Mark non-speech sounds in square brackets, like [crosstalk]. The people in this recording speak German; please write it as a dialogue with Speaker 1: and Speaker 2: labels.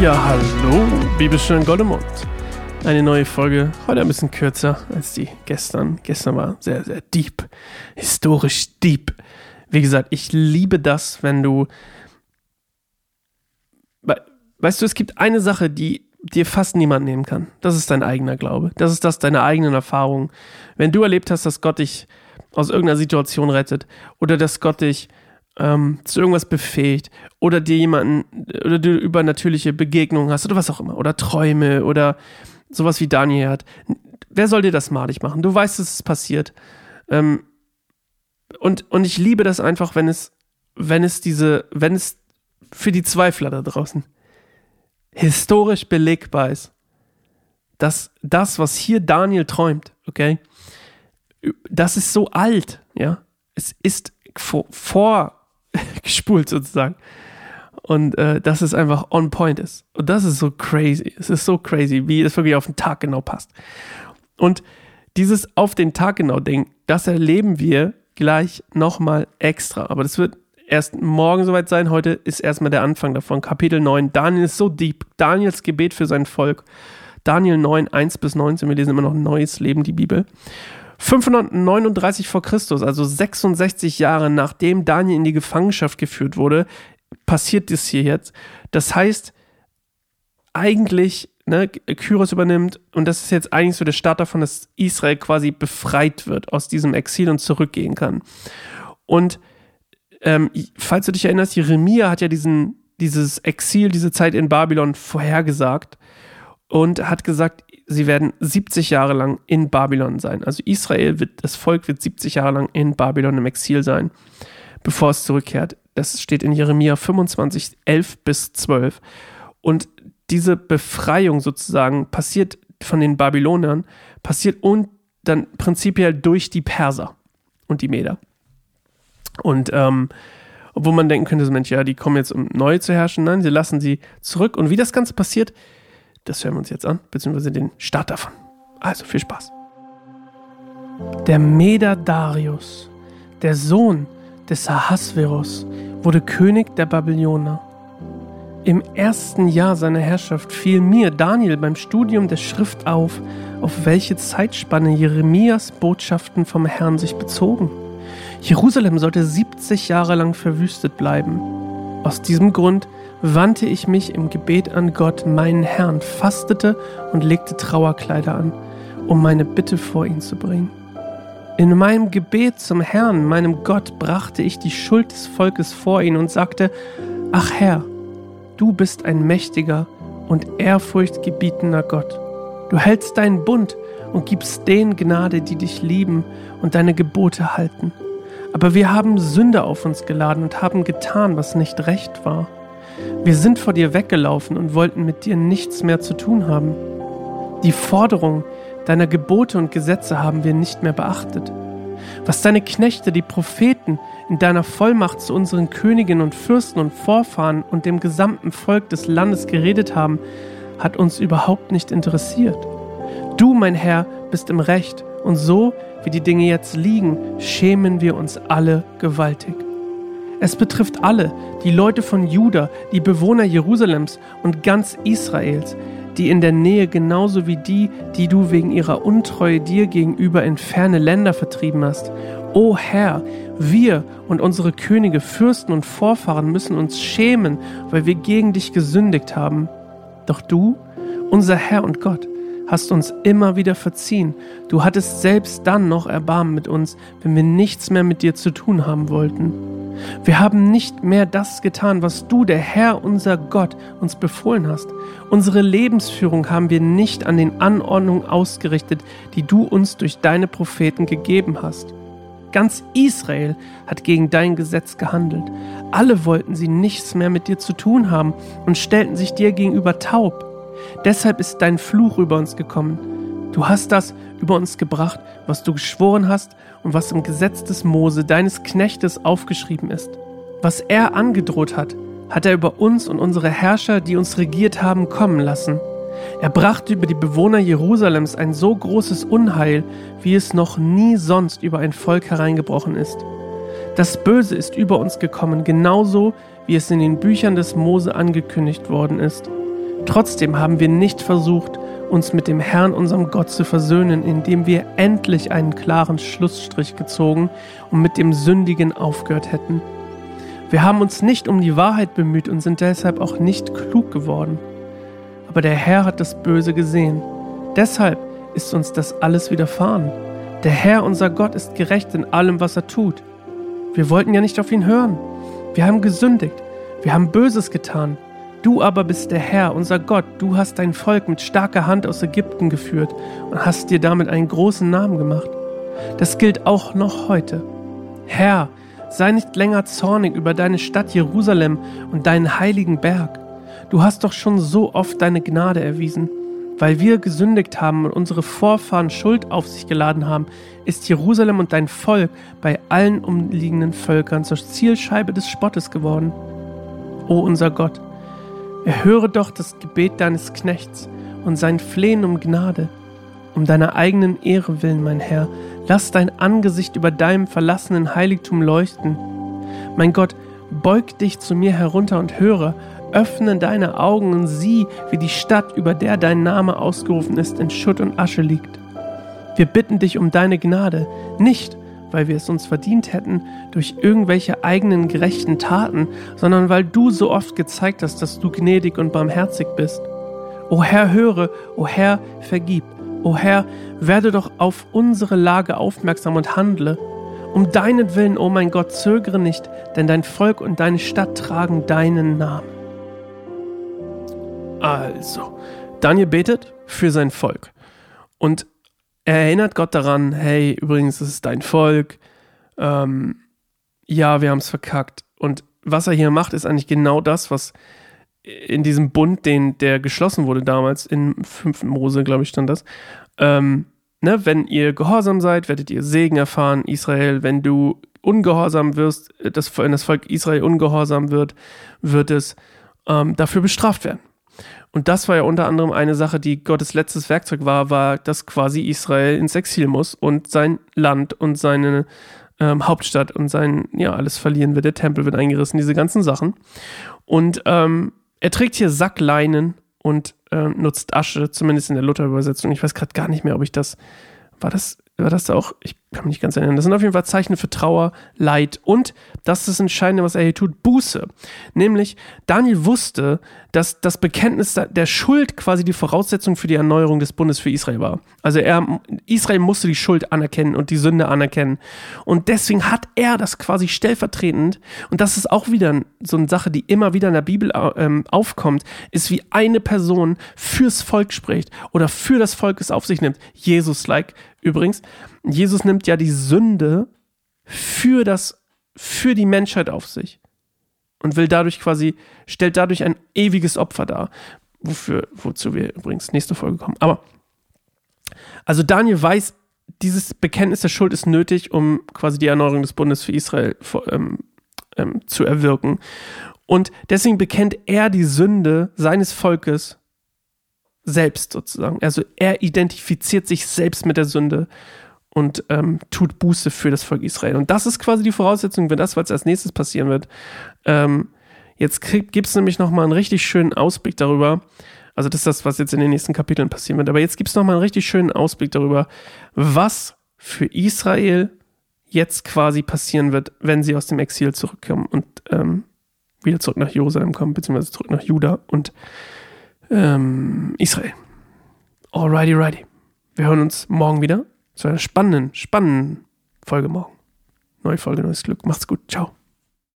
Speaker 1: Ja, hallo, Bibelstunde Goldemund. Eine neue Folge, heute ein bisschen kürzer als die gestern. Gestern war sehr, sehr deep, historisch deep. Wie gesagt, ich liebe das, wenn du. Weißt du, es gibt eine Sache, die dir fast niemand nehmen kann. Das ist dein eigener Glaube. Das ist das deine eigenen Erfahrungen. Wenn du erlebt hast, dass Gott dich aus irgendeiner Situation rettet oder dass Gott dich ähm, zu irgendwas befähigt oder dir jemanden oder du übernatürliche Begegnungen hast oder was auch immer oder Träume oder sowas wie Daniel hat. Wer soll dir das malig machen? Du weißt, dass es passiert. Ähm, und, und ich liebe das einfach, wenn es, wenn es diese, wenn es für die Zweifler da draußen historisch belegbar ist, dass das, was hier Daniel träumt, okay, das ist so alt, ja. Es ist vor, vorgespult [laughs] sozusagen. Und äh, dass es einfach on point ist. Und das ist so crazy. Es ist so crazy, wie es wirklich auf den Tag genau passt. Und dieses auf den Tag genau Ding, das erleben wir gleich nochmal extra. Aber das wird erst morgen soweit sein. Heute ist erstmal der Anfang davon. Kapitel 9. Daniel ist so deep. Daniels Gebet für sein Volk. Daniel 9, 1 bis 19. Wir lesen immer noch neues Leben, die Bibel. 539 vor Christus, also 66 Jahre nachdem Daniel in die Gefangenschaft geführt wurde, passiert das hier jetzt. Das heißt, eigentlich, ne, Kyros übernimmt und das ist jetzt eigentlich so der Start davon, dass Israel quasi befreit wird aus diesem Exil und zurückgehen kann. Und ähm, falls du dich erinnerst, Jeremia hat ja diesen, dieses Exil, diese Zeit in Babylon vorhergesagt und hat gesagt, sie werden 70 Jahre lang in Babylon sein. Also Israel wird, das Volk wird 70 Jahre lang in Babylon im Exil sein, bevor es zurückkehrt. Das steht in Jeremia 25, 11 bis 12. Und diese Befreiung sozusagen passiert von den Babylonern, passiert und dann prinzipiell durch die Perser und die Meder. Und ähm, obwohl man denken könnte, so Mensch, ja, die kommen jetzt, um neu zu herrschen. Nein, sie lassen sie zurück. Und wie das Ganze passiert, das hören wir uns jetzt an, beziehungsweise den Start davon. Also viel Spaß. Der Meder Darius, der Sohn des Ahasverus, wurde König der Babyloner. Im ersten Jahr seiner Herrschaft fiel mir, Daniel, beim Studium der Schrift auf, auf welche Zeitspanne Jeremias Botschaften vom Herrn sich bezogen. Jerusalem sollte 70 Jahre lang verwüstet bleiben. Aus diesem Grund wandte ich mich im Gebet an Gott, meinen Herrn, fastete und legte Trauerkleider an, um meine Bitte vor ihn zu bringen. In meinem Gebet zum Herrn, meinem Gott, brachte ich die Schuld des Volkes vor ihn und sagte, Ach Herr, du bist ein mächtiger und ehrfurchtgebietender Gott. Du hältst deinen Bund und gibst denen Gnade, die dich lieben und deine Gebote halten. Aber wir haben Sünde auf uns geladen und haben getan, was nicht recht war. Wir sind vor dir weggelaufen und wollten mit dir nichts mehr zu tun haben. Die Forderung deiner Gebote und Gesetze haben wir nicht mehr beachtet. Was deine Knechte, die Propheten, in deiner Vollmacht zu unseren Königen und Fürsten und Vorfahren und dem gesamten Volk des Landes geredet haben, hat uns überhaupt nicht interessiert. Du, mein Herr, bist im Recht, und so, wie die Dinge jetzt liegen, schämen wir uns alle gewaltig. Es betrifft alle, die Leute von Juda, die Bewohner Jerusalems und ganz Israels, die in der Nähe genauso wie die, die du wegen ihrer Untreue dir gegenüber in ferne Länder vertrieben hast. O Herr, wir und unsere Könige, Fürsten und Vorfahren müssen uns schämen, weil wir gegen dich gesündigt haben. Doch du, unser Herr und Gott, hast uns immer wieder verziehen. Du hattest selbst dann noch Erbarmen mit uns, wenn wir nichts mehr mit dir zu tun haben wollten. Wir haben nicht mehr das getan, was du, der Herr, unser Gott, uns befohlen hast. Unsere Lebensführung haben wir nicht an den Anordnungen ausgerichtet, die du uns durch deine Propheten gegeben hast. Ganz Israel hat gegen dein Gesetz gehandelt. Alle wollten sie nichts mehr mit dir zu tun haben und stellten sich dir gegenüber taub. Deshalb ist dein Fluch über uns gekommen. Du hast das über uns gebracht, was du geschworen hast und was im Gesetz des Mose, deines Knechtes, aufgeschrieben ist. Was er angedroht hat, hat er über uns und unsere Herrscher, die uns regiert haben, kommen lassen. Er brachte über die Bewohner Jerusalems ein so großes Unheil, wie es noch nie sonst über ein Volk hereingebrochen ist. Das Böse ist über uns gekommen, genauso wie es in den Büchern des Mose angekündigt worden ist. Trotzdem haben wir nicht versucht, uns mit dem Herrn, unserem Gott, zu versöhnen, indem wir endlich einen klaren Schlussstrich gezogen und mit dem Sündigen aufgehört hätten. Wir haben uns nicht um die Wahrheit bemüht und sind deshalb auch nicht klug geworden. Aber der Herr hat das Böse gesehen. Deshalb ist uns das alles widerfahren. Der Herr, unser Gott, ist gerecht in allem, was er tut. Wir wollten ja nicht auf ihn hören. Wir haben gesündigt. Wir haben Böses getan. Du aber bist der Herr, unser Gott. Du hast dein Volk mit starker Hand aus Ägypten geführt und hast dir damit einen großen Namen gemacht. Das gilt auch noch heute. Herr, sei nicht länger zornig über deine Stadt Jerusalem und deinen heiligen Berg. Du hast doch schon so oft deine Gnade erwiesen. Weil wir gesündigt haben und unsere Vorfahren Schuld auf sich geladen haben, ist Jerusalem und dein Volk bei allen umliegenden Völkern zur Zielscheibe des Spottes geworden. O unser Gott, erhöre doch das Gebet deines Knechts und sein Flehen um Gnade. Um deiner eigenen Ehre willen, mein Herr, lass dein Angesicht über deinem verlassenen Heiligtum leuchten. Mein Gott, beug dich zu mir herunter und höre, Öffne deine Augen und sieh, wie die Stadt, über der dein Name ausgerufen ist, in Schutt und Asche liegt. Wir bitten dich um deine Gnade, nicht weil wir es uns verdient hätten durch irgendwelche eigenen gerechten Taten, sondern weil du so oft gezeigt hast, dass du gnädig und barmherzig bist. O Herr, höre, o Herr, vergib. O Herr, werde doch auf unsere Lage aufmerksam und handle. Um deinen Willen, o mein Gott, zögere nicht, denn dein Volk und deine Stadt tragen deinen Namen. Also, Daniel betet für sein Volk. Und erinnert Gott daran, hey, übrigens, es ist dein Volk. Ähm, ja, wir haben es verkackt. Und was er hier macht, ist eigentlich genau das, was in diesem Bund, den, der geschlossen wurde damals, in 5. Mose, glaube ich, stand das. Ähm, ne, wenn ihr gehorsam seid, werdet ihr Segen erfahren, Israel. Wenn du ungehorsam wirst, das, wenn das Volk Israel ungehorsam wird, wird es ähm, dafür bestraft werden. Und das war ja unter anderem eine Sache, die Gottes letztes Werkzeug war, war, dass quasi Israel ins Exil muss und sein Land und seine ähm, Hauptstadt und sein, ja, alles verlieren wird. Der Tempel wird eingerissen, diese ganzen Sachen. Und ähm, er trägt hier Sackleinen und äh, nutzt Asche, zumindest in der Luther-Übersetzung. Ich weiß gerade gar nicht mehr, ob ich das, war das war das auch, ich kann mich nicht ganz erinnern. Das sind auf jeden Fall Zeichen für Trauer, Leid und das ist das Entscheidende, was er hier tut, Buße. Nämlich, Daniel wusste, dass das Bekenntnis der Schuld quasi die Voraussetzung für die Erneuerung des Bundes für Israel war. Also er, Israel musste die Schuld anerkennen und die Sünde anerkennen. Und deswegen hat er das quasi stellvertretend, und das ist auch wieder so eine Sache, die immer wieder in der Bibel ähm, aufkommt, ist wie eine Person fürs Volk spricht oder für das Volk es auf sich nimmt. Jesus-like übrigens. Jesus nimmt ja die Sünde für das, für die Menschheit auf sich und will dadurch quasi, stellt dadurch ein ewiges Opfer dar. Wofür, wozu wir übrigens nächste Folge kommen. Aber, also Daniel weiß, dieses Bekenntnis der Schuld ist nötig, um quasi die Erneuerung des Bundes für Israel ähm, ähm, zu erwirken. Und deswegen bekennt er die Sünde seines Volkes selbst sozusagen. Also er identifiziert sich selbst mit der Sünde und ähm, tut Buße für das Volk Israel. Und das ist quasi die Voraussetzung, wenn das, was als nächstes passieren wird. Ähm, jetzt gibt es nämlich nochmal einen richtig schönen Ausblick darüber. Also das ist das, was jetzt in den nächsten Kapiteln passieren wird. Aber jetzt gibt es nochmal einen richtig schönen Ausblick darüber, was für Israel jetzt quasi passieren wird, wenn sie aus dem Exil zurückkommen und ähm, wieder zurück nach Jerusalem kommen, beziehungsweise zurück nach Juda und ähm, Israel. Alrighty, righty. Wir hören uns morgen wieder zu einer spannenden, spannenden Folge morgen. Neue Folge, neues Glück. Macht's gut. Ciao.